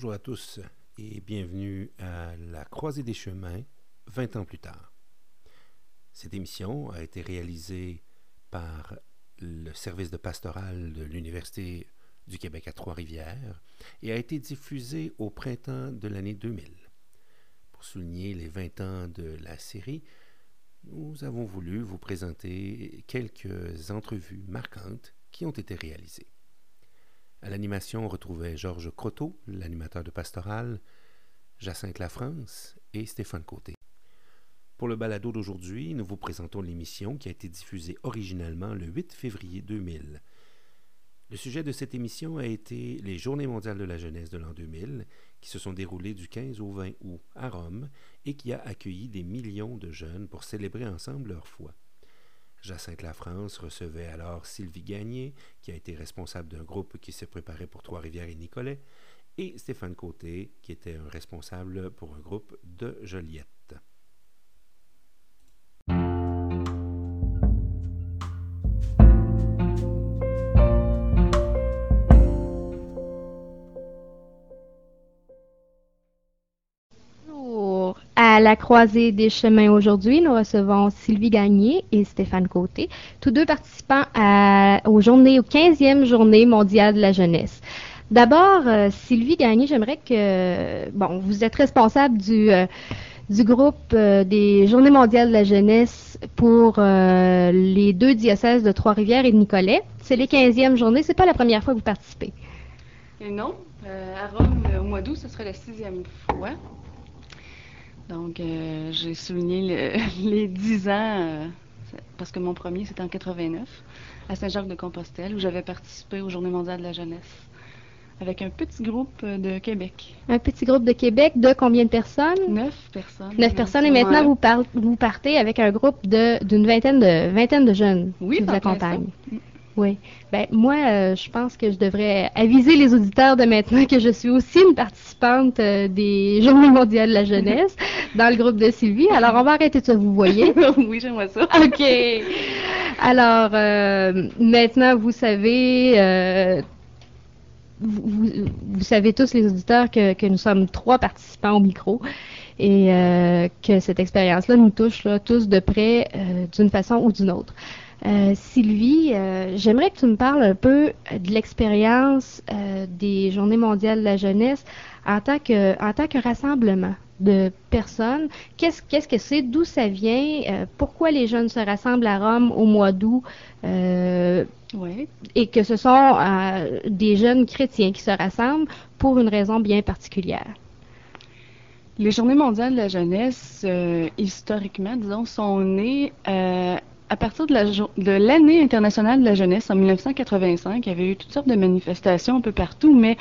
Bonjour à tous et bienvenue à La Croisée des Chemins, 20 ans plus tard. Cette émission a été réalisée par le service de pastoral de l'Université du Québec à Trois-Rivières et a été diffusée au printemps de l'année 2000. Pour souligner les 20 ans de la série, nous avons voulu vous présenter quelques entrevues marquantes qui ont été réalisées. À l'animation, on retrouvait Georges Croteau, l'animateur de Pastoral, Jacinthe Lafrance et Stéphane Côté. Pour le balado d'aujourd'hui, nous vous présentons l'émission qui a été diffusée originalement le 8 février 2000. Le sujet de cette émission a été les Journées mondiales de la jeunesse de l'an 2000, qui se sont déroulées du 15 au 20 août à Rome et qui a accueilli des millions de jeunes pour célébrer ensemble leur foi. Jacinthe France recevait alors Sylvie Gagné, qui a été responsable d'un groupe qui se préparait pour Trois-Rivières et Nicolet, et Stéphane Côté, qui était un responsable pour un groupe de Joliette. La croisée des chemins aujourd'hui, nous recevons Sylvie Gagné et Stéphane Côté, tous deux participants à, aux journées, aux 15e journée mondiale de la jeunesse. D'abord, euh, Sylvie Gagné, j'aimerais que, bon, vous êtes responsable du, euh, groupe euh, des Journées mondiales de la jeunesse pour les deux diocèses de Trois-Rivières et de Nicolet. C'est les 15e journées. C'est pas la première fois que vous participez. Non. à Rome, au mois d'août, ce serait la sixième fois. Donc, euh, j'ai souligné les 10 ans, euh, parce que mon premier, c'était en 89, à Saint-Jacques-de-Compostelle, où j'avais participé aux Journées mondiales de la jeunesse, avec un petit groupe de Québec. Un petit groupe de Québec de combien de personnes? Neuf personnes. Neuf personnes, et maintenant, vous, vous, partez avec un groupe d'une vingtaine de, vingtaine de jeunes oui, qui vous accompagnent. Oui. Ben, moi, euh, je pense que je devrais aviser les auditeurs de maintenant que je suis aussi une participante euh, des Journées mondiales de la jeunesse dans le groupe de Sylvie. Alors, on va arrêter de ça, vous voyez? oui, j'aimerais ça. OK. Alors, euh, maintenant, vous savez, vous, vous, savez tous, les auditeurs, que, que, nous sommes trois participants au micro et que cette expérience-là nous touche là, tous de près d'une façon ou d'une autre. Euh, Sylvie, euh, j'aimerais que tu me parles un peu de l'expérience euh, des Journées mondiales de la jeunesse en tant que, en tant que rassemblement de personnes. Qu'est-ce, qu'est-ce que c'est? D'où ça vient? pourquoi les jeunes se rassemblent à Rome au mois d'août? Oui. Et que ce sont des jeunes chrétiens qui se rassemblent pour une raison bien particulière. Les Journées mondiales de la jeunesse, historiquement, disons, sont nées à partir de l'année internationale de la jeunesse en 1985, il y avait eu toutes sortes de manifestations un peu partout, mais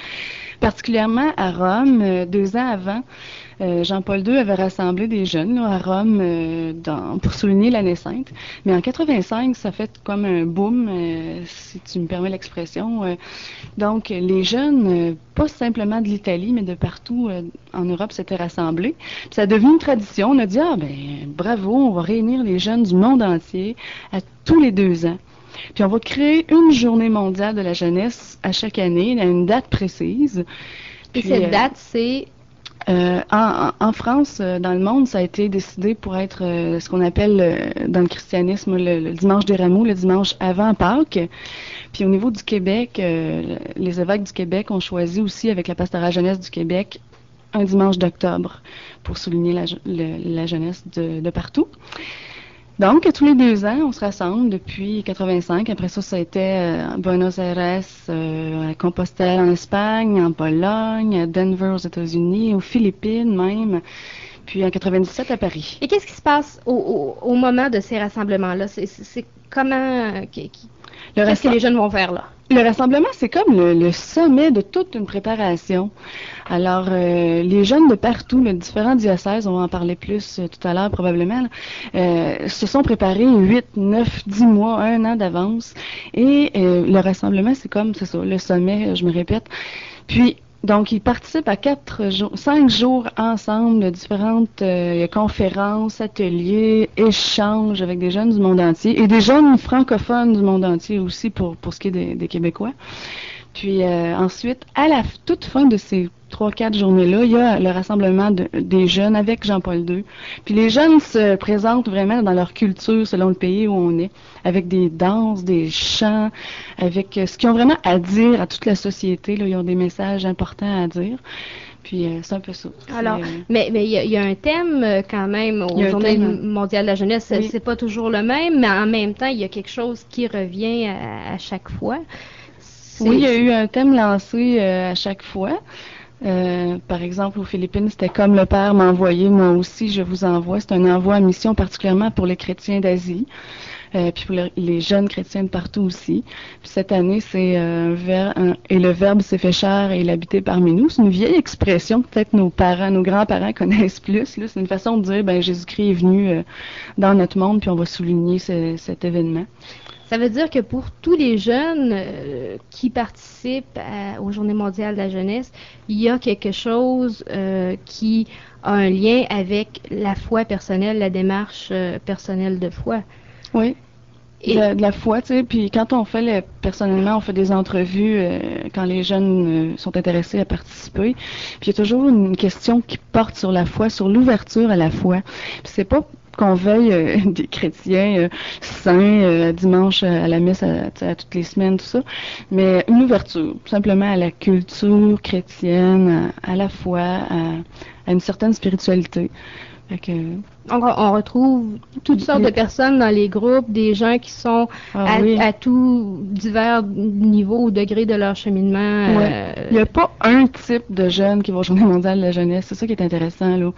particulièrement à Rome, euh, deux ans avant, euh, Jean-Paul II avait rassemblé des jeunes à Rome euh, dans, pour souligner l'année sainte. Mais en 85, ça fait comme un boom, euh, si tu me permets l'expression. donc, les jeunes, pas simplement de l'Italie, mais de partout en Europe, s'étaient rassemblés. Puis ça a devenu une tradition. On a dit, ah ben bravo, on va réunir les jeunes du monde entier à tous les deux ans. Puis on va créer une journée mondiale de la jeunesse à chaque année, à une date précise. Et cette date, c'est euh, en, France, euh, dans le monde, ça a été décidé pour être euh, ce qu'on appelle dans le christianisme le, dimanche des rameaux, le dimanche avant Pâques. Puis au niveau du Québec, les évêques du Québec ont choisi aussi avec la pastorale jeunesse du Québec un dimanche d'octobre pour souligner la, jeunesse de partout. Donc, tous les deux ans, on se rassemble depuis 85. Après ça, ça a été à euh, Buenos Aires, euh, à Compostelle en Espagne, en Pologne, à Denver aux États-Unis, aux Philippines même, puis en 97 à Paris. Et qu'est-ce qui se passe au, moment de ces rassemblements-là? C'est comment... Euh, Qu'est-ce que les jeunes vont faire là? Le rassemblement, c'est comme le, sommet de toute une préparation. Alors, euh, les jeunes de partout, de différents diocèses, on va en parler plus euh, tout à l'heure probablement, euh, se sont préparés 8, 9, 10 mois, un an d'avance. Et le rassemblement, c'est comme, c'est ça, le sommet, je me répète. Puis, donc, ils participent à quatre jours, cinq jours ensemble de différentes euh, conférences, ateliers, échanges avec des jeunes du monde entier et des jeunes francophones du monde entier aussi pour, pour ce qui est des, Québécois. Puis euh, ensuite, à la toute fin de ces trois, quatre journées-là, il y a le rassemblement des jeunes avec Jean-Paul II. Puis les jeunes se présentent vraiment dans leur culture selon le pays où on est, avec des danses, des chants, avec euh, ce qu'ils ont vraiment à dire à toute la société. Là, ils ont des messages importants à dire. Puis euh, c'est un peu ça. Alors, euh, mais mais il y, a un thème quand même au Journée mondiale de la jeunesse. C'est pas toujours le même, mais en même temps, il y a quelque chose qui revient à, chaque fois. Oui, il y a eu un thème lancé à chaque fois. Euh, par exemple, aux Philippines, c'était comme le Père m'a envoyé, moi aussi je vous envoie. C'est un envoi à mission particulièrement pour les chrétiens d'Asie, euh, puis pour les jeunes chrétiens de partout aussi. Puis cette année, c'est euh, et le Verbe s'est fait chair et il habitait parmi nous. C'est une vieille expression peut-être nos parents, nos grands-parents connaissent plus. C'est une façon de dire, ben Jésus-Christ est venu dans notre monde, puis on va souligner cet événement. Ça veut dire que pour tous les jeunes euh, qui participent aux Journées mondiales de la jeunesse, il y a quelque chose euh, qui a un lien avec la foi personnelle, la démarche euh, personnelle de foi. Oui. Et... De, la foi, tu sais, puis quand on fait, personnellement, on fait des entrevues quand les jeunes sont intéressés à participer, puis il y a toujours une question qui porte sur la foi, sur l'ouverture à la foi. Puis c'est pas qu'on veuille euh, des chrétiens euh, saints euh, dimanche à la messe à, toutes les semaines, tout ça, mais une ouverture, simplement à la culture chrétienne, à, la foi, à, une certaine spiritualité. on, retrouve toutes sortes de personnes dans les groupes, des gens qui sont ah à, tous divers niveaux ou degrés de leur cheminement. Il n'y a pas un type de jeunes qui vont au Journée mondiale de la jeunesse. C'est ça qui est intéressant. Là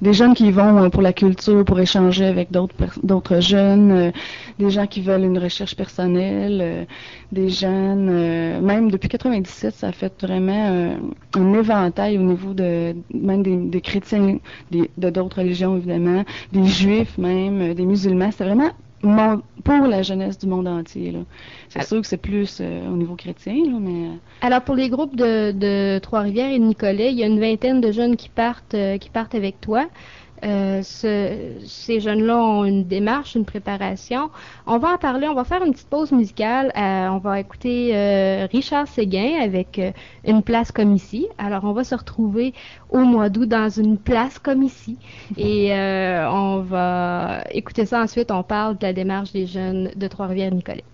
des jeunes qui vont euh, pour la culture, pour échanger avec d'autres jeunes, euh, des gens qui veulent une recherche personnelle, euh, des jeunes, même depuis 97, ça fait vraiment un éventail au niveau de même des, chrétiens, de d'autres religions évidemment, des juifs même, des musulmans. C'est vraiment pour la jeunesse du monde entier. C'est sûr que c'est plus euh, au niveau chrétien, mais... Euh, Alors, pour les groupes de, Trois-Rivières et de Nicolet, il y a une vingtaine de jeunes qui partent, euh, qui partent avec toi. Euh, ces jeunes-là ont une démarche, une préparation. On va en parler, on va faire une petite pause musicale. Euh, on va écouter euh, Richard Séguin avec une place comme ici. Alors, on va se retrouver au mois d'août dans une place comme ici. Et on va écouter ça ensuite. On parle de la démarche des jeunes de Trois-Rivières-Nicolet.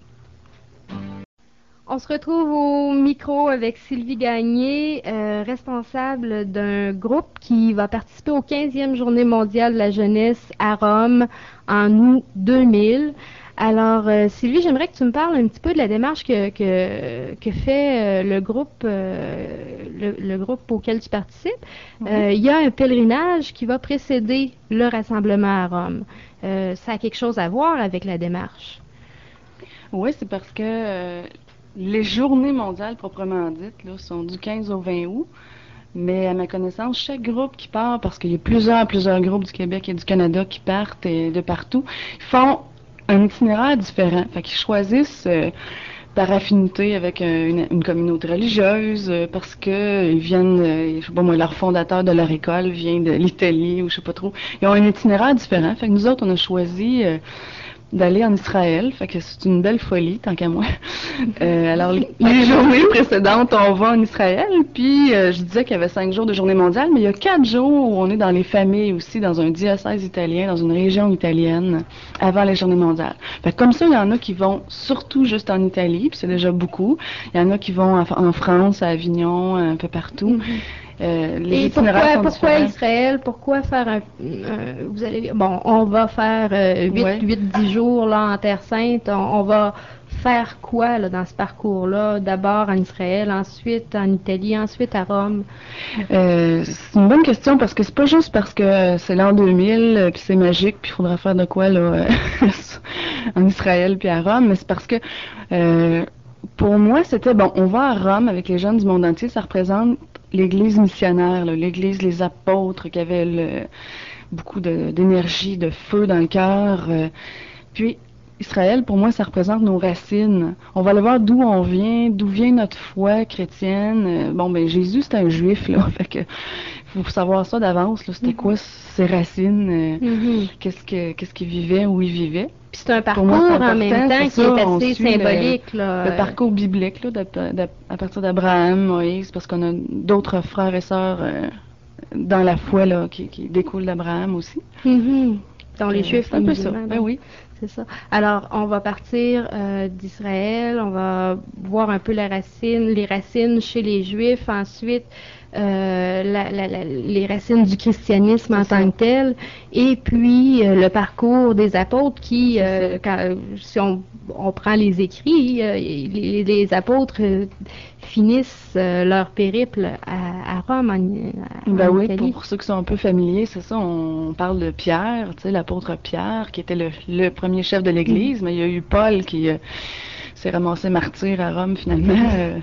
On se retrouve au micro avec Sylvie Gagné, euh, responsable d'un groupe qui va participer aux 15e Journée mondiale de la jeunesse à Rome en août 2000. Alors, euh, Sylvie, j'aimerais que tu me parles un petit peu de la démarche que, que, fait euh, le groupe le, groupe auquel tu participes. il y a un pèlerinage qui va précéder le rassemblement à Rome. ça a quelque chose à voir avec la démarche. Oui, c'est parce que les journées mondiales proprement dites là, sont du 15 au 20 août. Mais à ma connaissance, chaque groupe qui part, parce qu'il y a plusieurs, plusieurs groupes du Québec et du Canada qui partent de partout, font un itinéraire différent. Fait qu'ils choisissent euh, par affinité avec une, communauté religieuse, euh, parce que ils viennent, euh, je sais pas moi, leur fondateur de leur école vient de l'Italie ou je sais pas trop. Ils ont un itinéraire différent. Fait que nous autres, on a choisi d'aller en Israël. Fait que c'est une belle folie, tant qu'à moi. Euh, alors, les, journées précédentes, on va en Israël. Puis, euh, je disais qu'il y avait cinq jours de journée mondiale, mais il y a quatre jours où on est dans les familles aussi, dans un diocèse italien, dans une région italienne, avant les journées mondiales. Fait comme ça, il y en a qui vont surtout juste en Italie, puis c'est déjà beaucoup. Il y en a qui vont en, France, à Avignon, un peu partout. Mm-hmm. Euh, Et pourquoi, Israël? Pourquoi faire un, vous allez bon, on va faire 8, euh, 10 jours là en Terre Sainte. On, va faire quoi là, dans ce parcours-là? D'abord en Israël, ensuite en Italie, ensuite à Rome? Euh, c'est une bonne question parce que c'est pas juste parce que c'est l'an 2000 puis c'est magique puis il faudra faire de quoi là en Israël puis à Rome, mais c'est parce que pour moi, c'était bon, on va à Rome avec les jeunes du monde entier, ça représente l'Église missionnaire, l'Église des apôtres qui avait beaucoup d'énergie, de, feu dans le cœur. Euh. puis Israël, pour moi, ça représente nos racines. On va aller voir d'où on vient, d'où vient notre foi chrétienne. Euh, bon, ben Jésus, c'est un juif, là. faut savoir ça d'avance. C'était quoi ses racines, euh, Mhm. qu'est-ce que qu'est-ce qu'il vivait, où il vivait. Puis c'est un parcours moi, en même temps qui ça, est assez suit le- symbolique. là. Le parcours biblique, là, à partir d'Abraham, Moïse, parce qu'on a d'autres frères et sœurs euh, dans la foi là, qui, qui découlent d'Abraham aussi. Mhm. Dont les Euh, Juifs, c'est un peu ça. Ben oui. C'est ça. Alors, on va partir euh, d'Israël, on va voir un peu la racine, les racines chez les Juifs, ensuite euh, la- la- la- les racines du christianisme en tant que tel, et puis euh, le parcours des apôtres qui, euh, quand- si on, on prend les écrits, les, les apôtres finissent leur périple à, à Rome, en, en Ben oui, Italie. pour ceux qui sont un peu familiers, c'est ça, on parle de Pierre, tu sais, l'apôtre Pierre, qui était le, le premier chef de l'Église, mais il y a eu Paul qui s'est ramassé martyr à Rome finalement.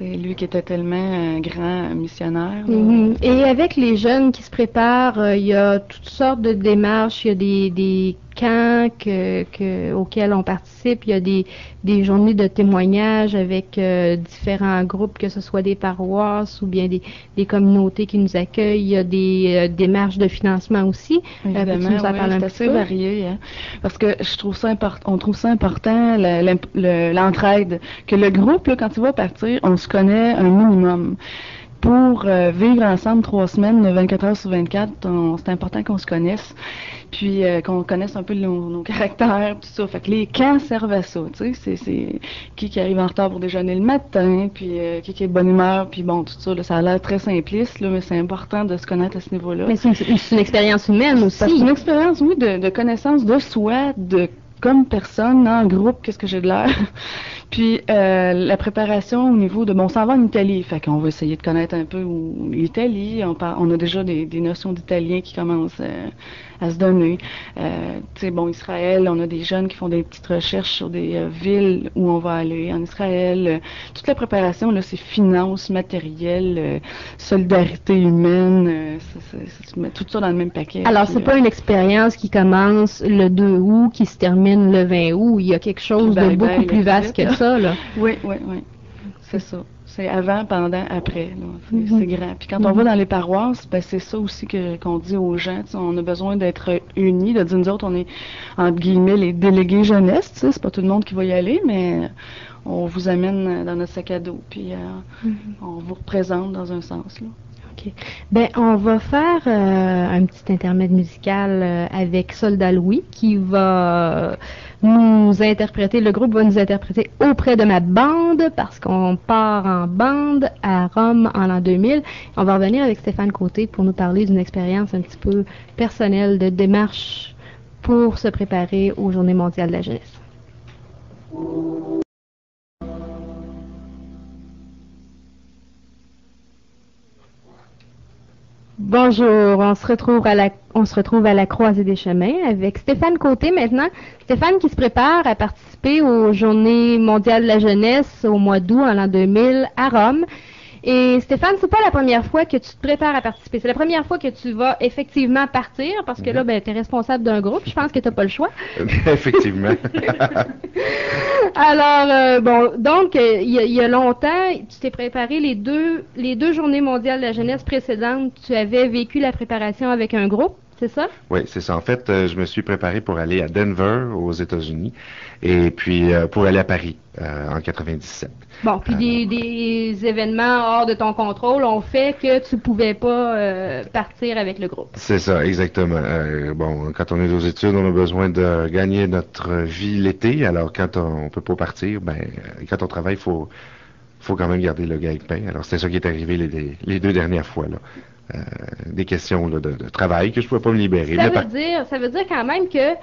euh, sais, lui qui était tellement un grand missionnaire. Mhm. Et avec les jeunes qui se préparent, euh, il y a toutes sortes de démarches. Il y a des camps que, que- auxquels on participe. Il y a des, des journées de témoignages avec euh, différents groupes, que ce soit des paroisses ou bien des, des communautés qui nous accueillent. Il y a des euh, démarches de financement aussi. Euh, Évidemment, en oui, c'est assez peu? varié, hein. parce que je trouve ça important. On trouve ça important le- l'entraide, que le groupe là, quand il va partir, on se connaît un minimum. Pour euh, vivre ensemble trois semaines, 24 heures sur 24, on- c'est important qu'on se connaisse, puis euh, qu'on connaisse un peu nos, nos caractères, tout ça. Fait que les camps servent à ça, tu sais. C'est, c'est qui qui arrive en retard pour déjeuner le matin, puis euh, qui qui est de bonne humeur, puis bon, tout ça. Là, ça a l'air très simpliste, là, mais c'est important de se connaître à ce niveau-là. Mais c'est une, c'est une expérience humaine aussi. C'est une expérience, oui, de, de connaissance de soi, de comme personne, en groupe, qu'est-ce que j'ai de l'air? Puis euh, la préparation au niveau de bon, on va en Italie, fait qu'on va essayer de connaître un peu l'Italie. On, on a déjà des, des notions d'italien qui commencent euh, à se donner. Euh, tu sais, bon, Israël, on a des jeunes qui font des petites recherches sur des euh, villes où on va aller en Israël. Euh, toute la préparation, là, c'est finances, matériel, euh, solidarité humaine, euh, mets tout ça dans le même paquet. Alors, c'est pas une expérience qui commence le 2 août, qui se termine le 20 août. Il y a quelque chose de Bye beaucoup bye, plus vaste que ça, là. Oui, oui, oui. C'est ça. C'est avant, pendant, après. C'est c'est grand. Puis quand on Mhm. va dans les paroisses, ben, c'est ça aussi qu'on dit aux gens. On a besoin d'être unis, de dire nous autres, on est entre guillemets les délégués jeunesse. C'est pas tout le monde qui va y aller, mais on vous amène dans notre sac à dos. Puis euh, Mhm. on vous représente dans un sens. Là. OK. Ben, on va faire euh, un petit intermède musical euh, avec Soldat Louis qui va nous interpréter, le groupe va nous interpréter auprès de ma bande parce qu'on part en bande à Rome en l'an 2000. On va revenir avec Stéphane Côté pour nous parler d'une expérience un petit peu personnelle de démarche pour se préparer aux Journées mondiales de la jeunesse. Bonjour, on se retrouve à la on se retrouve à la croisée des chemins avec Stéphane Côté maintenant. Stéphane qui se prépare à participer aux Journées mondiales de la jeunesse au mois d'août en l'an 2000 à Rome. Et Stéphane, c'est pas la première fois que tu te prépares à participer. C'est la première fois que tu vas effectivement partir parce que là, ben, tu es responsable d'un groupe. Je pense que tu n'as pas le choix. Effectivement. Alors, euh, bon, donc, euh, il y, a- il y a longtemps, tu t'es préparé les deux, les deux journées mondiales de la jeunesse précédentes. Tu avais vécu la préparation avec un groupe, c'est ça? Oui, c'est ça. En fait, euh, je me suis préparé pour aller à Denver, aux États-Unis, et puis euh, pour aller à Paris euh, en 97. Bon, puis des, des événements hors de ton contrôle ont fait que tu pouvais pas partir avec le groupe. C'est ça, exactement. Bon, quand on est aux études, on a besoin de gagner notre vie l'été. Alors, quand on, peut pas partir, ben, quand on travaille, faut, faut quand même garder le gagne-pain. Alors, c'est ça qui est arrivé les, les- les deux dernières fois là. Euh, des questions là, de, de travail que je pouvais pas me libérer. Ça veut par- dire, ça veut dire quand même que euh,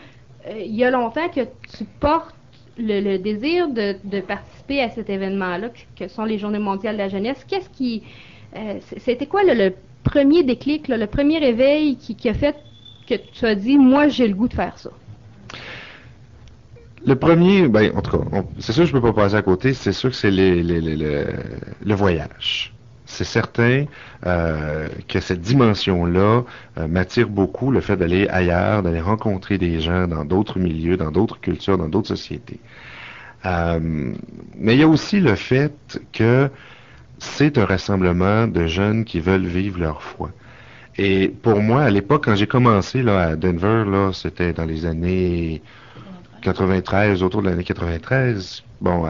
il y a longtemps que tu portes le, le désir de, de participer à cet événement-là, que, sont les Journées mondiales de la jeunesse. Qu'est-ce qui, euh, c'était quoi le, le premier déclic, là, le premier réveil qui, qui a fait que tu as dit, moi j'ai le goût de faire ça? Le premier, ben, en tout cas, c'est sûr que je peux pas passer à côté, c'est sûr que c'est les- les- les- le, le voyage. C'est certain euh, que cette dimension-là euh, m'attire beaucoup, le fait d'aller ailleurs, d'aller rencontrer des gens dans d'autres milieux, dans d'autres cultures, dans d'autres sociétés. Euh, mais il y a aussi le fait que c'est un rassemblement de jeunes qui veulent vivre leur foi. Et pour moi, à l'époque, quand j'ai commencé là, à Denver, là, c'était dans les années 93, autour de l'année 93. Bon,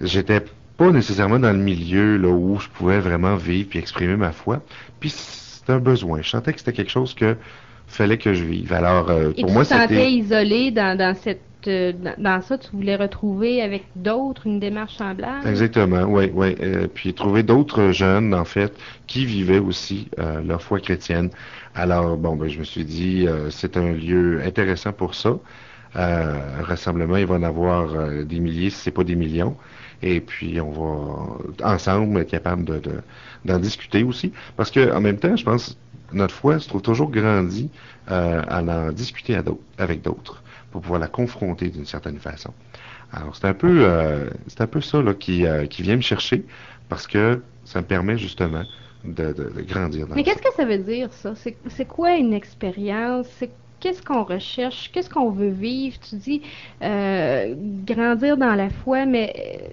j'étais pas nécessairement dans le milieu là où je pouvais vraiment vivre puis exprimer ma foi. Puis c'était un besoin. Je sentais que c'était quelque chose que fallait que je vive. Alors, euh, Et pour tu moi, te sentais c'était isolé dans, dans cette euh, dans, ça, tu voulais retrouver avec d'autres une démarche semblable? Exactement, oui, oui. Euh, puis trouver d'autres jeunes, en fait, qui vivaient aussi euh, leur foi chrétienne. Alors, bon, ben, je me suis dit, c'est un lieu intéressant pour ça. Rassemblement, il va en avoir des milliers, si c'est pas des millions. Et puis, on va ensemble être capable de, de- d'en discuter aussi. Parce que, en même temps, je pense, notre foi se trouve toujours grandie euh, à en discuter à avec d'autres pour pouvoir la confronter d'une certaine façon. Alors, c'est un peu, euh, c'est un peu ça là, qui, euh, qui vient me chercher parce que ça me permet justement de, de- de grandir dans Mais qu'est-ce que ça veut dire, ça? C'est c'est quoi une expérience? C'est qu'est-ce qu'on recherche? Qu'est-ce qu'on veut vivre? Tu dis euh, grandir dans la foi, mais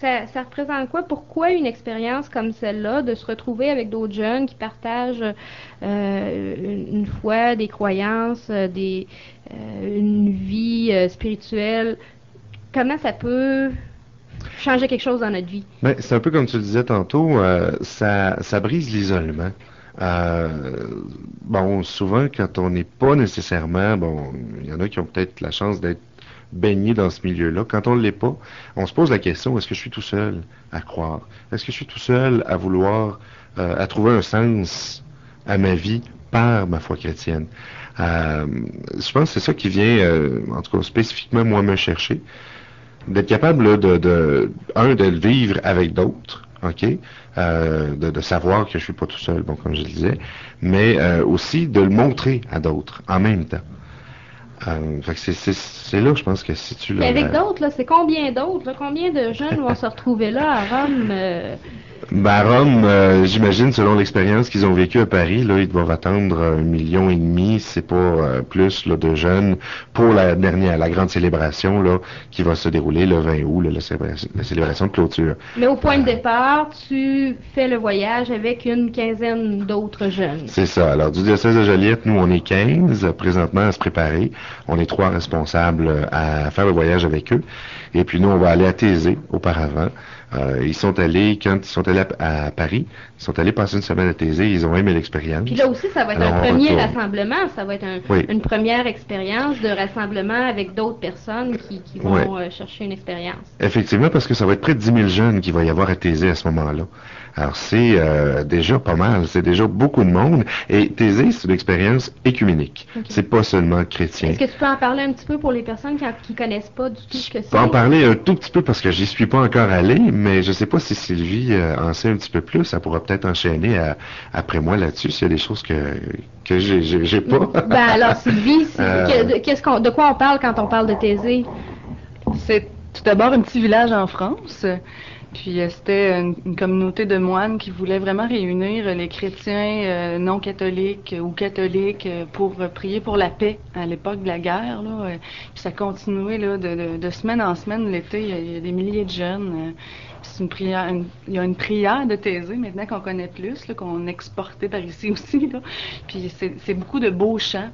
ça, représente quoi? Pourquoi une expérience comme celle-là, de se retrouver avec d'autres jeunes qui partagent euh, une, foi, des croyances, euh, des, euh, une vie spirituelle? Comment ça peut changer quelque chose dans notre vie? Ben, c'est un peu comme tu le disais tantôt, ça, ça brise l'isolement. Bon, souvent, quand on n'est pas nécessairement, bon, il y en a qui ont peut-être la chance d'être baignés dans ce milieu-là. Quand on ne l'est pas, on se pose la question, est-ce que je suis tout seul à croire? Est-ce que je suis tout seul à vouloir, euh, à trouver un sens à ma vie par ma foi chrétienne? Euh, je pense que c'est ça qui vient, euh, en tout cas spécifiquement, moi, me chercher d'être capable de, un de le vivre avec d'autres ok? Euh, de, de savoir que je suis pas tout seul bon comme je le disais mais euh, aussi de le montrer à d'autres en même temps euh, c'est, là je pense que si tu Mais avec le d'autres, là, c'est combien d'autres? Combien de jeunes vont se retrouver là à Rome? euh, ben, Rome, euh, j'imagine, selon l'expérience qu'ils ont vécue à Paris, là, ils doivent attendre un million et demi, c'est pas euh, plus, là, de jeunes pour la dernière, la grande célébration, là, qui va se dérouler le 20 août, là, la, célébration, la célébration de clôture. Mais au point de départ, tu fais le voyage avec une quinzaine d'autres jeunes. C'est ça. Alors, du diocèse de Joliette, nous, on est 15 euh, présentement à se préparer. On est trois responsables euh, à faire le voyage avec eux. Et puis, nous, on va aller à Thésée auparavant. Euh, ils sont allés, quand ils sont allés à, à Paris, ils sont allés passer une semaine à Thésée. Ils ont aimé l'expérience. Puis là aussi, ça va être Alors, un premier retourne. rassemblement, ça va être un- Oui. une première expérience de rassemblement avec d'autres personnes qui, qui vont euh, chercher une expérience. Effectivement, parce que ça va être près de 10 000 jeunes qui va y avoir à Thésée à ce moment-là. Alors, c'est euh, déjà pas mal. C'est déjà beaucoup de monde. Et Thésée, c'est une expérience écuménique. C'est pas seulement chrétien. Est-ce que tu peux en parler un petit peu pour les personnes qui, qui connaissent pas du tout ce que Je peux en c'est? parler un tout petit peu parce que j'y suis pas encore allé, mais je sais pas si Sylvie euh, en sait un petit peu plus. Ça pourra peut-être enchaîner à- après moi là-dessus s'il y a des choses que, que j'ai, pas. Ben alors Sylvie, c'est- Euh. qu'est-ce qu'on, de quoi on parle quand on parle de Thésée? C'est tout d'abord un petit village en France. Puis euh, c'était une, communauté de moines qui voulait vraiment réunir les chrétiens euh, non catholiques ou catholiques euh, pour euh, prier pour la paix à l'époque de la guerre. Là, euh, puis ça continuait là, de, semaine en semaine l'été. Il y a- des milliers de jeunes. euh, une prière, il y a une prière de Thésée maintenant qu'on connaît plus, qu'on exportait par ici aussi. Là. Puis c'est beaucoup de beaux chants,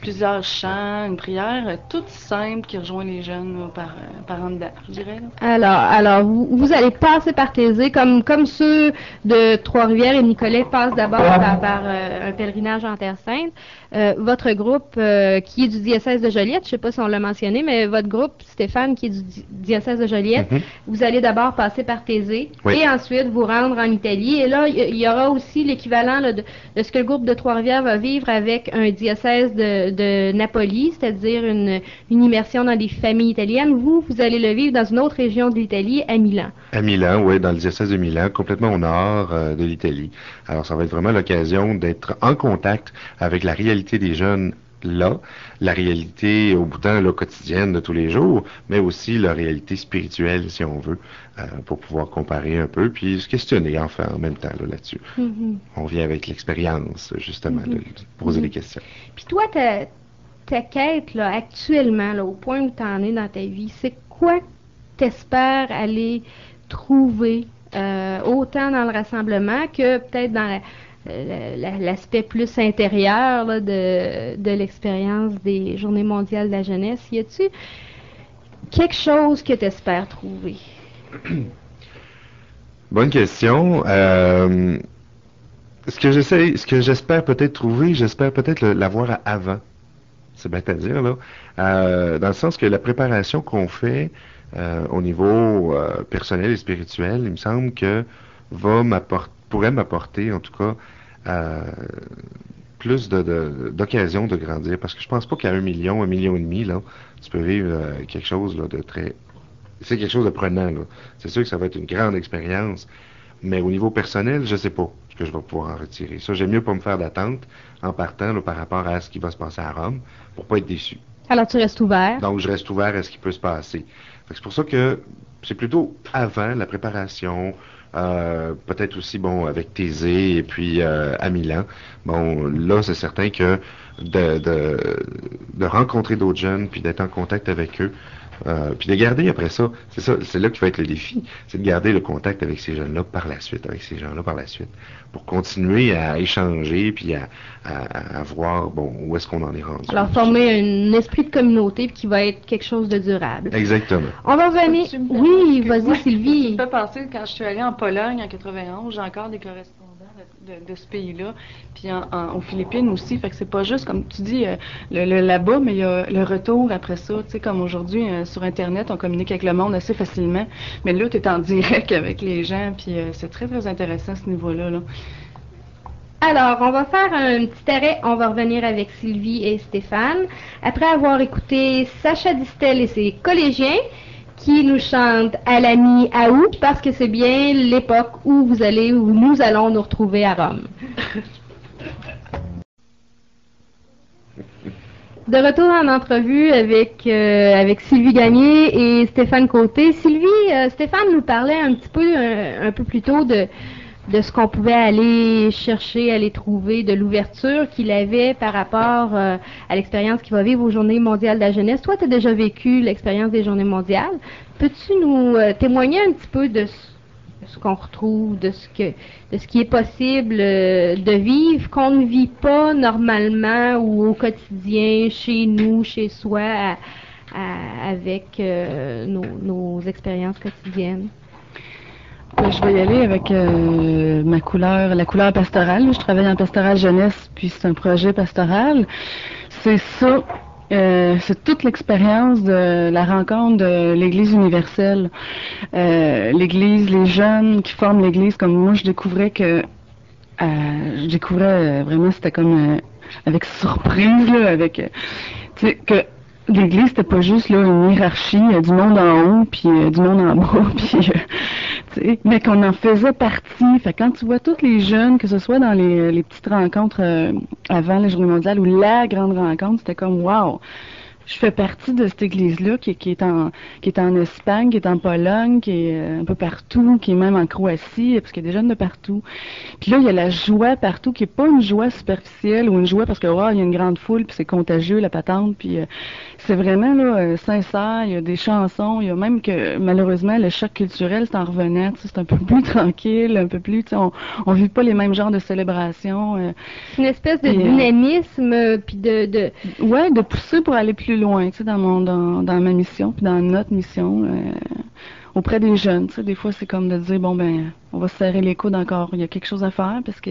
plusieurs chants, une prière euh, toute simple qui rejoint les jeunes par, euh, par en dedans, je dirais. Alors, alors vous, vous allez passer par Thésée, comme, comme ceux de Trois-Rivières et Nicolet passent d'abord par, par, euh, un pèlerinage en Terre Sainte. Euh, votre groupe, euh, qui est du diocèse de Joliette, je ne sais pas si on l'a mentionné, mais votre groupe, Stéphane, qui est du di- diocèse de Joliette, Mhm. vous allez d'abord passer par Thésée Oui. et ensuite vous rendre en Italie. Et là, il y- aura aussi l'équivalent de, de ce que le groupe de Trois-Rivières va vivre avec un diocèse de, de Napoli, c'est-à-dire une, une immersion dans des familles italiennes. Vous, vous allez le vivre dans une autre région de l'Italie, à Milan. À Milan, oui, dans le diocèse de Milan, complètement au nord euh, de l'Italie. Alors, ça va être vraiment l'occasion d'être en contact avec la réalité des jeunes là, la réalité au bout d'un quotidienne de tous les jours, mais aussi la réalité spirituelle, si on veut, euh, pour pouvoir comparer un peu, puis se questionner enfin en même temps là, là-dessus. Mhm. On vient avec l'expérience, justement, de, de poser des questions. Puis toi, ta, ta quête là, actuellement, là, au point où tu en es dans ta vie, c'est quoi t'espères aller trouver euh, autant dans le rassemblement que peut-être dans l'aspect plus intérieur de, l'expérience des Journées mondiales de la jeunesse. Y a-t-il quelque chose que tu espères trouver? Bonne question. Euh, ce que j'espère peut-être trouver, j'espère peut-être l'avoir avant. C'est bête à dire, là. Euh, dans le sens que la préparation qu'on fait euh, au niveau personnel et spirituel, il me semble que va pourrait m'apporter, en tout cas, plus d'occasions de, de, grandir. Parce que je pense pas qu'à un million, un million et demi, là, tu peux vivre quelque chose là, de très c'est quelque chose de prenant. C'est sûr que ça va être une grande expérience, mais au niveau personnel, je ne sais pas ce que je vais pouvoir en retirer. Ça, j'aime mieux pas me faire d'attente en partant par rapport à ce qui va se passer à Rome pour pas être déçu. Alors tu restes ouvert? Donc je reste ouvert à ce qui peut se passer. C'est pour ça que c'est plutôt avant la préparation, euh, peut-être aussi bon avec Thésée et puis euh, à Milan. Bon, là c'est certain que de, de rencontrer d'autres jeunes puis d'être en contact avec eux, euh, puis de garder après ça, c'est ça, c'est là qui va être le défi, c'est de garder le contact avec ces jeunes-là par la suite, avec ces gens-là par la suite, pour continuer à échanger puis à, à, voir bon où est-ce qu'on en est rendu. Alors former un esprit de communauté qui va être quelque chose de durable. Exactement. On va revenir. Oui, vas-y Sylvie. Ça me fait penser quand je suis allée en Pologne en 91, j'ai encore des correspondants de, ce pays-là, puis aux Philippines aussi. Fait que c'est pas juste, comme tu dis, euh, le, là-bas, mais il y a le retour après ça. Tu sais, comme aujourd'hui, euh, sur Internet, on communique avec le monde assez facilement. Mais là, tu es en direct avec les gens, puis euh, c'est très, très intéressant ce niveau-là. Là. Alors, on va faire un petit arrêt. On va revenir avec Sylvie et Stéphane. Après avoir écouté Sacha Distel et ses collégiens, qui nous chante à la mi-août parce que c'est bien l'époque où vous allez, où nous allons nous retrouver à Rome. De retour en entrevue avec, euh, avec Sylvie Gagné et Stéphane Côté. Sylvie, euh, Stéphane nous parlait un petit peu un peu plus tôt de, de ce qu'on pouvait aller chercher, aller trouver, de l'ouverture qu'il avait par rapport euh, à l'expérience qu'il va vivre aux Journées mondiales de la jeunesse. Toi, tu as déjà vécu l'expérience des Journées mondiales. Peux-tu nous euh, témoigner un petit peu de ce, qu'on retrouve, de ce que, de ce qui est possible euh, de vivre, qu'on ne vit pas normalement ou au quotidien, chez nous, chez soi, avec nos, nos expériences quotidiennes? Ben, je vais y aller avec euh, ma couleur, la couleur pastorale. Je travaille en pastoral jeunesse, puis c'est un projet pastoral. C'est ça, euh, c'est toute l'expérience de la rencontre de l'Église universelle. Euh, L'Église, les jeunes qui forment l'Église, comme moi, je découvrais que, je découvrais vraiment, c'était comme avec surprise, là, avec, que l'Église, c'était pas juste là une hiérarchie, du monde en haut, puis du monde en bas, puis mais qu'on en faisait partie. Fait quand tu vois tous les jeunes, que ce soit dans les, petites rencontres euh, avant la journée mondiale ou la grande rencontre, c'était comme wow je fais partie de cette église-là qui, qui, est en qui est en Espagne, qui est en Pologne, qui est euh, un peu partout, qui est même en Croatie, parce qu'il y a des jeunes de partout. Puis là, il y a la joie partout, qui est pas une joie superficielle ou une joie parce que wow, il y a une grande foule, puis c'est contagieux la patente, puis euh, c'est vraiment là euh, sincère. Il y a des chansons, il y a même que malheureusement le choc culturel c'est en revenant, c'est un peu plus tranquille, un peu plus, on, on vit pas les mêmes genres de célébrations. une espèce de dynamisme, puis de, de ouais, de pousser pour aller plus loin, tu sais, dans, mon, dans, dans ma mission, puis dans notre mission, euh, auprès des jeunes. Tu sais, des fois, c'est comme de dire, bon, ben, on va se serrer les coudes encore. Il y a quelque chose à faire parce que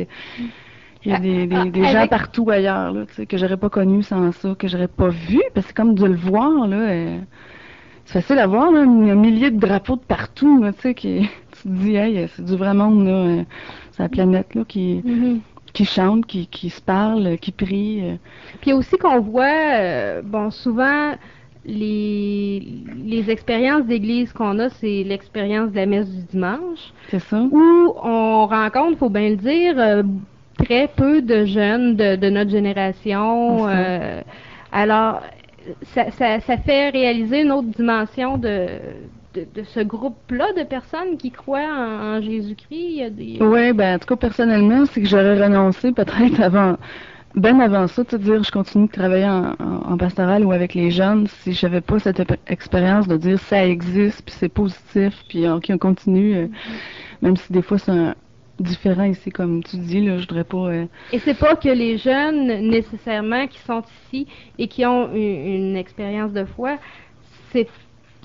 il y a des, des, des gens partout ailleurs, là, tu sais, que j'aurais pas connu sans ça, que j'aurais pas vu, parce que c'est comme de le voir, là, euh, c'est facile à voir, là, il y a un millier de drapeaux de partout, tu sais, qui, tu te dis, hey, c'est du vrai monde, là, euh, c'est la planète, là, qui, mm-hmm qui chantent, qui, qui se parlent, qui prient. Euh. Puis aussi qu'on voit, euh, bon, souvent, les, les expériences d'église qu'on a, c'est l'expérience de la messe du dimanche. C'est ça. Où on rencontre, faut bien le dire, euh, très peu de jeunes de, de notre génération. alors, ça, ça, ça, fait réaliser une autre dimension de, de, ce groupe-là de personnes qui croient en, Jésus-Christ? Oui, ben, en tout cas, personnellement, c'est que j'aurais renoncé peut-être avant ben avant ça, tu dire je continue de travailler en, en, pastoral ou avec les jeunes, si j'avais pas cette expérience de dire ça existe, puis c'est positif, puis ok on continue, euh, même si des fois c'est un, différent ici, comme tu dis, là, je voudrais pas. Euh, et c'est pas que les jeunes nécessairement qui sont ici et qui ont une, expérience de foi, c'est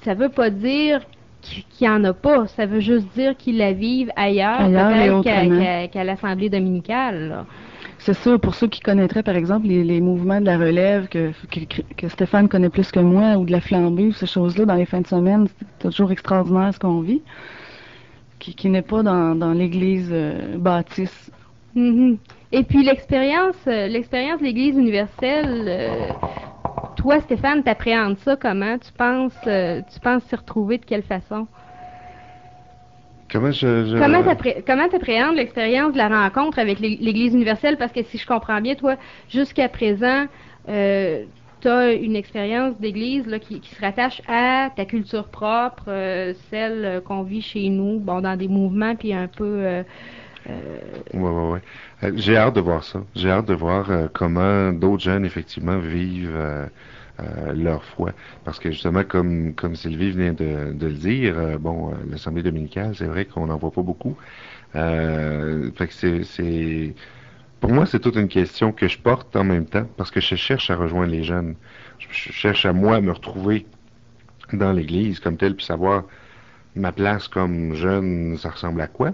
ça veut pas dire qu'il n'y en a pas. Ça veut juste dire qu'ils la vivent ailleurs, peut-être qu'à l'Assemblée dominicale. C'est sûr, pour ceux qui connaîtraient, par exemple, les, mouvements de la relève que, que, Stéphane connaît plus que moi, ou de la flambée, ou ces choses-là, dans les fins de semaine, c'est toujours extraordinaire ce qu'on vit, qui, n'est pas dans, l'Église euh, bâtisse. Mm-hmm. Et puis l'expérience, euh, l'expérience de l'Église universelle, euh, toi, Stéphane, t'appréhendes ça comment? Tu penses, tu penses s'y retrouver de quelle façon? Comment je, Comment t'appréhendes l'expérience de la rencontre avec l'Église universelle? Parce que si je comprends bien, toi, jusqu'à présent, euh, tu as une expérience d'Église qui, qui, se rattache à ta culture propre, euh, celle qu'on vit chez nous, bon, dans des mouvements, puis un peu... Euh, euh ouais, ouais, ouais. Euh, j'ai hâte de voir ça. J'ai hâte de voir comment d'autres jeunes, effectivement, vivent euh, leur foi. Parce que justement, comme, Sylvie venait de, le dire, euh, bon, euh, l'Assemblée dominicale, c'est vrai qu'on n'en voit pas beaucoup. fait que c'est, pour moi, c'est toute une question que je porte en même temps, parce que je cherche à rejoindre les jeunes. Je, cherche à moi me retrouver dans l'Église comme tel, puis savoir ma place comme jeune, ça ressemble à quoi?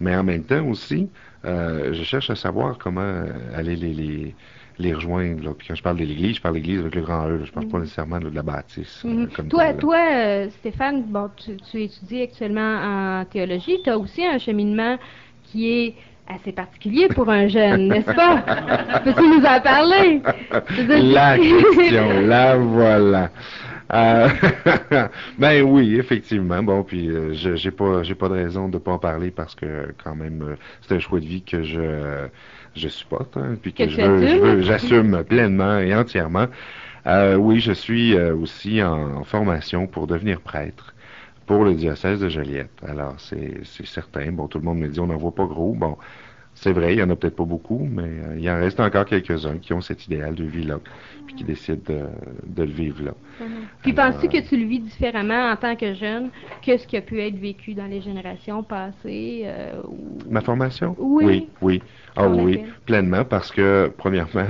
Mais en même temps aussi, je cherche à savoir comment aller les, les les rejoindre. Là. Puis quand je parle de l'Église, je parle de l'Église avec le grand E. Je parle pas mhm. nécessairement de la bâtisse. Euh, mhm. toi, toi euh, Stéphane, bon, tu, tu, étudies actuellement en théologie. Tu as aussi un cheminement qui est assez particulier pour un jeune, n'est-ce pas? Peux-tu nous en parler? La question, la voilà. Euh, ben oui, effectivement. Bon, puis euh, j'ai pas j'ai pas de raison de pas en parler parce que quand même c'est un choix de vie que je je supporte, hein, puis que, je veux, j'assume pleinement et entièrement. Euh, oui, je suis euh, aussi en, formation pour devenir prêtre pour le diocèse de Joliette. Alors, c'est certain. Bon, tout le monde me dit, on n'en voit pas gros. Bon, c'est vrai, il y en a peut-être pas beaucoup, mais euh, il en reste encore quelques-uns qui ont cet idéal de vie là, puis qui décident de, le vivre là. Mhm. Puis penses-tu que tu le vis différemment en tant que jeune que ce qui a pu être vécu dans les générations passées? Euh, Ma formation? Oui. Oui, Ah oui, pleinement, parce que, premièrement,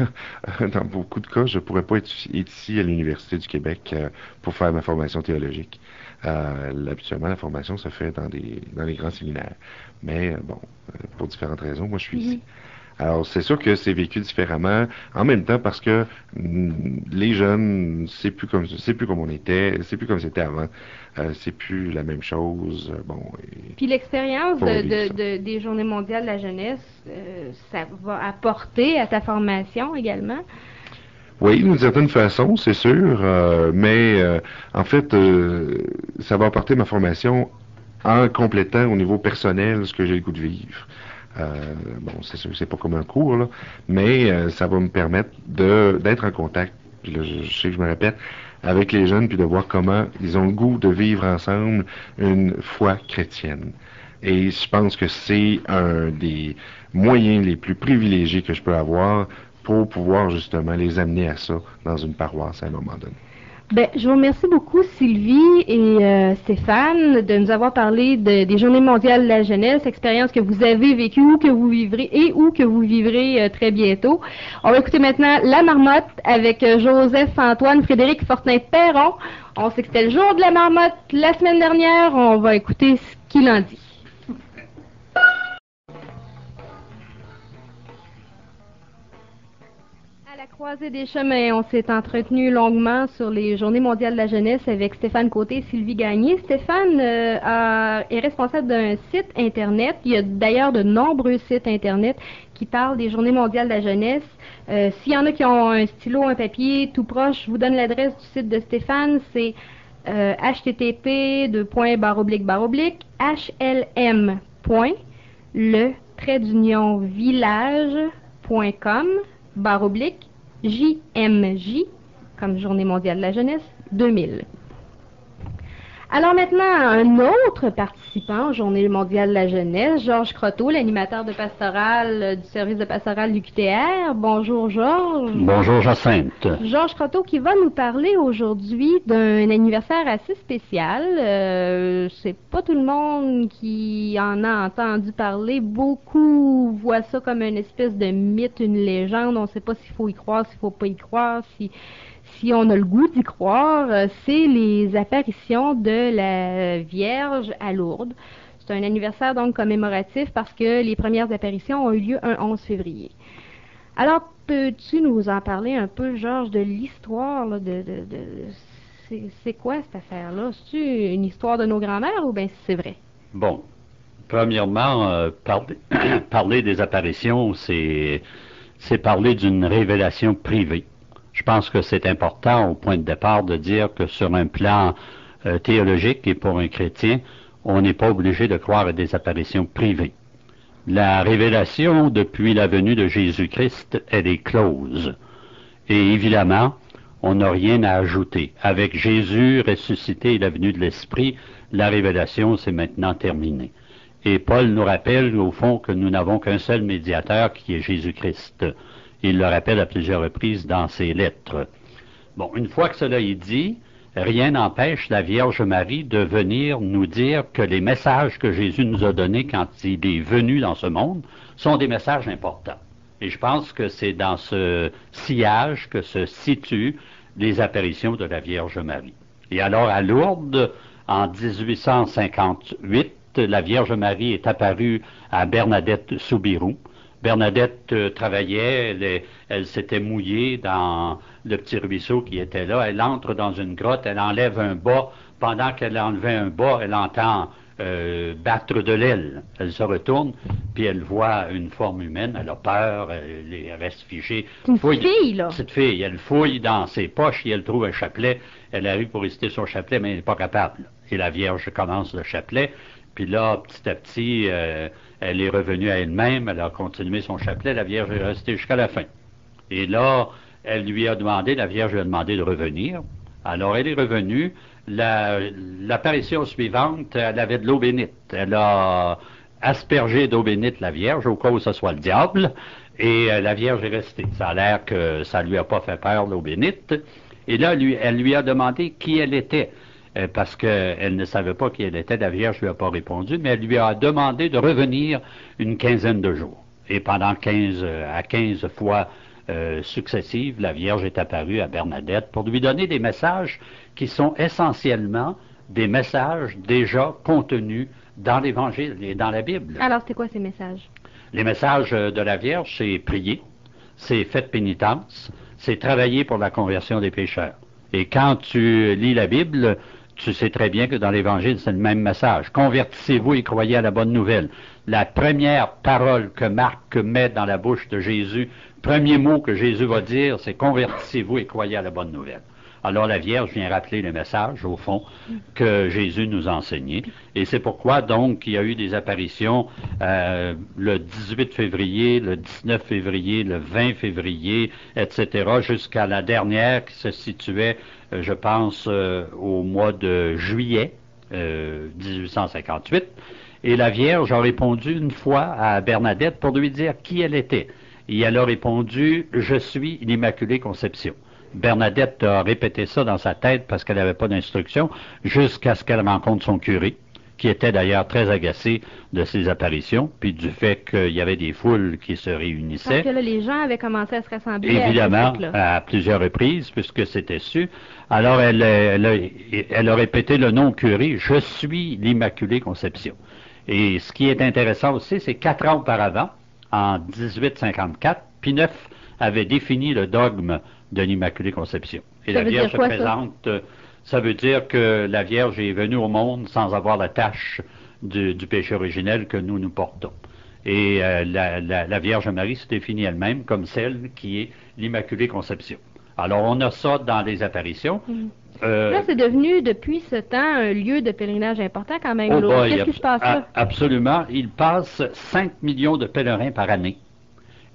dans beaucoup de cas, je pourrais pas être ici à l'Université du Québec euh, pour faire ma formation théologique. Habituellement, la formation se fait dans des dans les grands séminaires. Mais euh, bon, euh, pour différentes raisons, moi je suis ici. Alors, c'est sûr que c'est vécu différemment, en même temps parce que mm, les jeunes, c'est plus comme c'est plus comme on était, c'est plus comme c'était avant, euh, c'est plus la même chose. bon. Puis l'expérience de, des Journées mondiales de la jeunesse, ça va apporter à ta formation également? Oui, d'une certaine façon, c'est sûr, mais en fait, ça va apporter ma formation en complétant au niveau personnel ce que j'ai le goût de vivre. Euh, bon, c'est sûr, c'est pas comme un cours, là, mais euh, ça va me permettre d'être en contact. Puis là, je, sais que je me répète avec les jeunes, puis de voir comment ils ont le goût de vivre ensemble une foi chrétienne. Et je pense que c'est un des moyens les plus privilégiés que je peux avoir pour pouvoir justement les amener à ça dans une paroisse à un moment donné. Ben, je vous remercie beaucoup, Sylvie et euh, Stéphane, de nous avoir parlé des Journées mondiales de la jeunesse, expérience que vous avez vécue ou que vous vivrez et ou que vous vivrez euh, très bientôt. On va écouter maintenant La Marmotte avec euh, Joseph Antoine Frédéric Fortin-Perron. On sait que c'était le jour de la marmotte la semaine dernière. On va écouter ce qu'il en dit. Croisée des chemins, on s'est entretenu longuement sur les Journées mondiales de la jeunesse avec Stéphane Côté et Sylvie Gagné. Stéphane euh, est responsable d'un site Internet. Il y a d'ailleurs de nombreux sites Internet qui parlent des Journées mondiales de la jeunesse. Euh, s'il y en a qui ont un stylo, un papier tout proche, je vous donne l'adresse du site de Stéphane. C'est euh, http hlm village.com barre JMJ, comme Journée mondiale de la jeunesse, 2000. Alors maintenant, un autre participant aux Journées mondiales de la jeunesse, Georges Croteau, l'animateur de pastoral euh, du service de pastoral du QTR. Bonjour Georges. Bonjour Jacinthe. Georges Croteau qui va nous parler aujourd'hui d'un anniversaire assez spécial. Euh, c'est pas tout le monde qui en a entendu parler. Beaucoup voient ça comme une espèce de mythe, une légende. On ne sait pas s'il faut y croire, s'il faut pas y croire, si si on a le goût d'y croire, euh, c'est les apparitions de la Vierge à Lourdes. C'est un anniversaire donc commémoratif parce que les premières apparitions ont eu lieu un 11 février. Alors, peux-tu nous en parler un peu, Georges, de l'histoire de, de, de c'est quoi cette affaire-là? C'est une histoire de nos grands-mères ou bien c'est vrai? Bon, premièrement, euh, parler, parler des apparitions, c'est parler d'une révélation privée je pense que c'est important au point de départ de dire que sur un plan euh, théologique et pour un chrétien, on n'est pas obligé de croire à des apparitions privées. La révélation depuis la venue de Jésus-Christ, elle est close. Et évidemment, on n'a rien à ajouter. Avec Jésus ressuscité et la venue de l'Esprit, la révélation, c'est maintenant terminé. Et Paul nous rappelle, au fond, que nous n'avons qu'un seul médiateur qui est Jésus-Christ. Il le rappelle à plusieurs reprises dans ses lettres. Bon, une fois que cela est dit, rien n'empêche la Vierge Marie de venir nous dire que les messages que Jésus nous a donnés quand il est venu dans ce monde sont des messages importants. Et je pense que c'est dans ce sillage que se situent les apparitions de la Vierge Marie. Et alors, à Lourdes, en 1858, la Vierge Marie est apparue à Bernadette Soubirou, Bernadette euh, travaillait, elle, s'était mouillée dans le petit ruisseau qui était là. Elle entre dans une grotte, elle enlève un bas. Pendant qu'elle enlevait un bas, elle entend euh, battre de l'aile. Elle se retourne, puis elle voit une forme humaine. Elle a peur, elle, reste figée. Une fille, là. Cette fille, elle fouille dans ses poches et elle trouve un chapelet. Elle arrive pour réciter son chapelet, mais elle n'est pas capable. Et la Vierge commence le chapelet. Puis là, petit à petit, euh, elle est revenue à elle-même, elle a continué son chapelet, la Vierge est restée jusqu'à la fin. Et là, elle lui a demandé, la Vierge lui a demandé de revenir. Alors, elle est revenue. L'apparition suivante, elle avait de l'eau bénite. Elle a aspergé d'eau bénite la Vierge, au cas où ce soit le diable, et euh, la Vierge est restée. Ça a l'air que ça lui a pas fait peur, l'eau bénite. Et là, elle lui a demandé qui elle était. Euh, parce qu'elle ne savait pas qui elle était. La Vierge lui a pas répondu, mais elle lui a demandé de revenir une quinzaine de jours. Et pendant 15 à 15 fois euh, successives, la Vierge est apparue à Bernadette pour lui donner des messages qui sont essentiellement des messages déjà contenus dans l'Évangile et dans la Bible. Alors, c'était quoi ces messages? Les messages de la Vierge, c'est prier, c'est faites pénitence, c'est travailler pour la conversion des pécheurs. Et quand tu lis la Bible, tu sais très bien que dans l'Évangile, c'est le même message. Convertissez-vous et croyez à la bonne nouvelle. La première parole que Marc met dans la bouche de Jésus, premier mot que Jésus va dire, c'est convertissez-vous et croyez à la bonne nouvelle. Alors la Vierge vient rappeler le message, au fond, que Jésus nous a enseigné. Et c'est pourquoi, donc, il y a eu des apparitions euh, le 18 février, le 19 février, le 20 février, etc., jusqu'à la dernière qui se situait, je pense, euh, au mois de juillet 1858. Et la Vierge a répondu une fois à Bernadette pour lui dire qui elle était. Et elle a répondu, je suis l'Immaculée Conception. Bernadette a répété ça dans sa tête parce qu'elle n'avait pas d'instruction jusqu'à ce qu'elle rencontre son curé, qui était d'ailleurs très agacé de ses apparitions, puis du fait qu'il y avait des foules qui se réunissaient. Parce que là, les gens avaient commencé à se rassembler. Évidemment, à, plusieurs reprises, puisque c'était su. Alors, elle, elle, a, répété le nom curé, je suis l'Immaculée Conception. Et ce qui est intéressant aussi, c'est quatre ans auparavant, en 1854, Pie avait défini le dogme de l'Immaculée Conception. Et la Vierge se présente, euh, ça? veut dire que la Vierge est venue au monde sans avoir la tâche du, péché originel que nous nous portons. Et euh, la, Vierge Marie se définit elle-même comme celle qui est l'Immaculée Conception. Alors, on a ça dans les apparitions. Mm. Euh, là, c'est devenu, depuis ce temps, un lieu de pèlerinage important quand même. Oh Qu'est-ce qui se passe là? Absolument. Il passe 5 millions de pèlerins par année.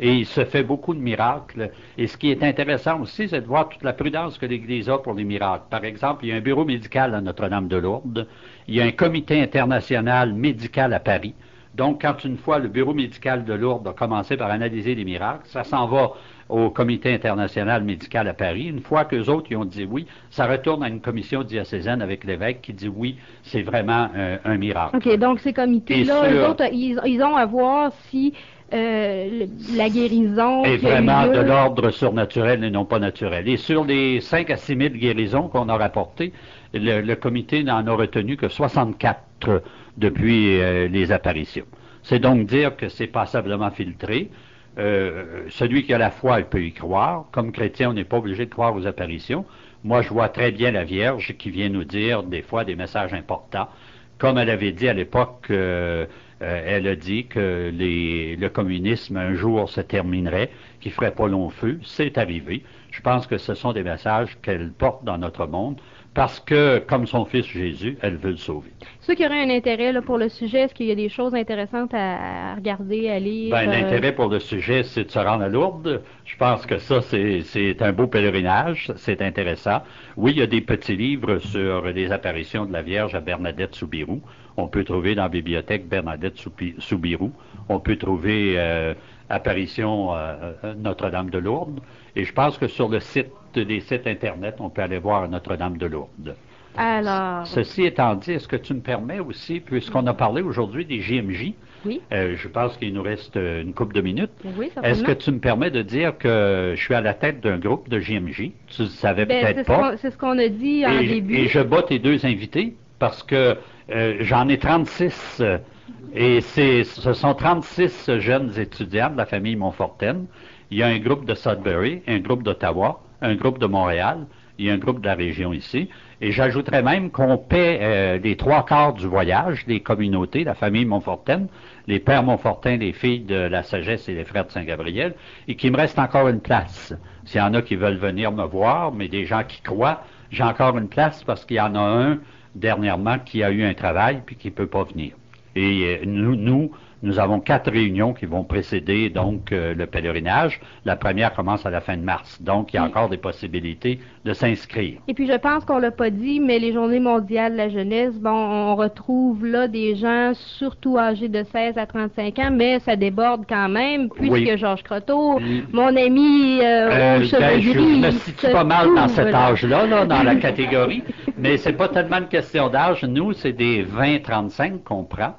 Et il se fait beaucoup de miracles. Et ce qui est intéressant aussi, c'est de voir toute la prudence que l'Église a pour les miracles. Par exemple, il y a un bureau médical à Notre-Dame-de-Lourdes. Il y a un comité international médical à Paris. Donc, quand une fois le bureau médical de Lourdes a commencé par analyser les miracles, ça s'en va au comité international médical à Paris. Une fois qu'eux autres ils ont dit oui, ça retourne à une commission diocésaine avec l'évêque qui dit oui, c'est vraiment euh, un miracle. OK, donc ces comités-là, eux autres, ils, ont à voir si euh, la guérison est vraiment de l'ordre surnaturel et non pas naturel. Et sur les 5 à 6 000 guérisons qu'on a rapportées, le, comité n'en a retenu que 64 depuis euh, les apparitions. C'est donc dire que c'est passablement filtré. Euh, celui qui a la foi, il peut y croire. Comme chrétien, on n'est pas obligé de croire aux apparitions. Moi, je vois très bien la Vierge qui vient nous dire des fois des messages importants. Comme elle avait dit à l'époque, euh, elle a dit que le communisme un jour se terminerait, qu'il ne ferait pas long feu. C'est arrivé. Je pense que ce sont des messages qu'elle porte dans notre monde parce que, comme son fils Jésus, elle veut le sauver. Ceux qui auraient un intérêt pour le sujet, est-ce qu'il y a des choses intéressantes à, regarder, à lire? Ben, L'intérêt pour le sujet, c'est de se rendre à Lourdes. Je pense que ça, c'est un beau pèlerinage, c'est intéressant. Oui, il y a des petits livres sur les apparitions de la Vierge à Bernadette Soubirou. On peut trouver dans la bibliothèque Bernadette Soubirou. On peut trouver euh, Apparition euh, euh, Notre-Dame de Lourdes. Et je pense que sur le site des sites Internet, on peut aller voir Notre-Dame de Lourdes. Alors. Ceci étant dit, est-ce que tu me permets aussi, puisqu'on a parlé aujourd'hui des JMJ, oui. Euh, je pense qu'il nous reste une couple de minutes. Oui, Est-ce que tu me permets de dire que je suis à la tête d'un groupe de JMJ? Tu ne savais ben, peut-être pas. C'est ce qu'on a dit en début. Et je bats tes deux invités parce que euh, j'en ai 36 et ce sont 36 jeunes étudiants de la famille Montfortaine. Il y a un groupe de Sudbury, un groupe d'Ottawa, un groupe de Montréal, il y a un groupe de la région ici. Et j'ajouterais même qu'on paie euh, les trois quarts du voyage des communautés, la famille Montfortaine, les pères Montfortin, les filles de la sagesse et les frères de Saint-Gabriel, et qu'il me reste encore une place. S'il y en a qui veulent venir me voir, mais des gens qui croient, j'ai encore une place parce qu'il y en a un dernièrement qui a eu un travail puis qui ne peut pas venir. Et euh, nous, nous nous avons quatre réunions qui vont précéder donc euh, le pèlerinage. La première commence à la fin de mars, donc il y a encore des possibilités de s'inscrire. Et puis je pense qu'on l'a pas dit, mais les Journées mondiales de la jeunesse, bon, on retrouve là des gens surtout âgés de 16 à 35 ans, mais ça déborde quand même, puisque Georges Croteau, mon ami euh, euh ben, je me situe pas mal dans cet âge-là, là, dans la catégorie, mais c'est pas tellement une question d'âge. Nous, c'est des 20-35 qu'on prend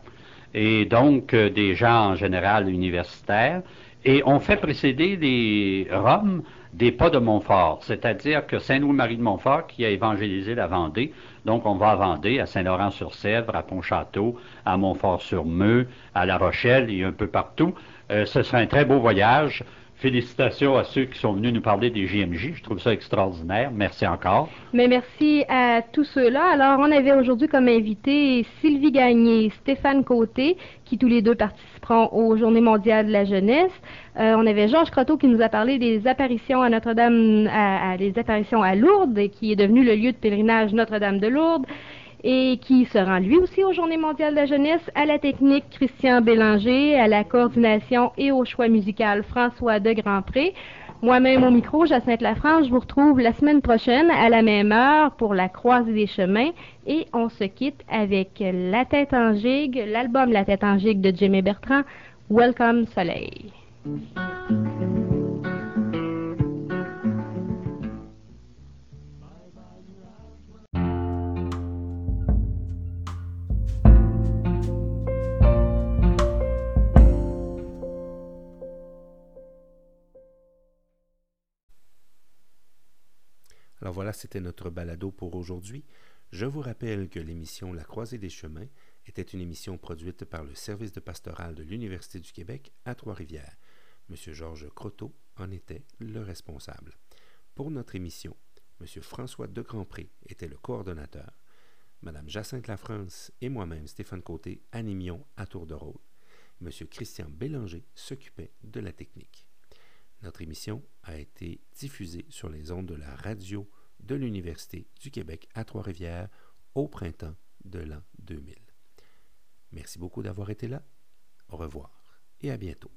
et donc euh, des gens en général universitaires. Et on fait précéder les Roms des pas de Montfort, c'est-à-dire que Saint-Louis-Marie de Montfort qui a évangélisé la Vendée, donc on va à Vendée, à Saint-Laurent-sur-Sèvre, à Pontchâteau, à Montfort-sur-Meux, à La Rochelle et un peu partout. Euh, ce sera un très beau voyage. Félicitations à ceux qui sont venus nous parler des JMJ. Je trouve ça extraordinaire. Merci encore. Mais merci à tous ceux-là. Alors, on avait aujourd'hui comme invité Sylvie Gagné, Stéphane Côté, qui tous les deux participeront aux Journées mondiales de la jeunesse. Euh, on avait Georges Croteau qui nous a parlé des apparitions à Notre-Dame, à, des apparitions à Lourdes, qui est devenu le lieu de pèlerinage Notre-Dame de Lourdes et qui se rend lui aussi aux Journées mondiales de la jeunesse, à la technique Christian Bélanger, à la coordination et au choix musical François de Grandpré. Moi-même au micro, Jacinthe Lafranche, je vous retrouve la semaine prochaine à la même heure pour la croisée des chemins et on se quitte avec La tête en gigue, l'album La tête en gigue de Jimmy Bertrand, Welcome Soleil. Voilà, c'était notre balado pour aujourd'hui. Je vous rappelle que l'émission La Croisée des Chemins était une émission produite par le service de pastoral de l'Université du Québec à Trois-Rivières. M. Georges Croteau en était le responsable. Pour notre émission, M. François de Grandpré était le coordonnateur. Mme Jacinthe Lafrance et moi-même, Stéphane Côté, animions à tour de rôle. M. Christian Bélanger s'occupait de la technique. Notre émission a été diffusée sur les ondes de la radio de l'Université du Québec à Trois-Rivières au printemps de l'an 2000. Merci beaucoup d'avoir été là. Au revoir et à bientôt.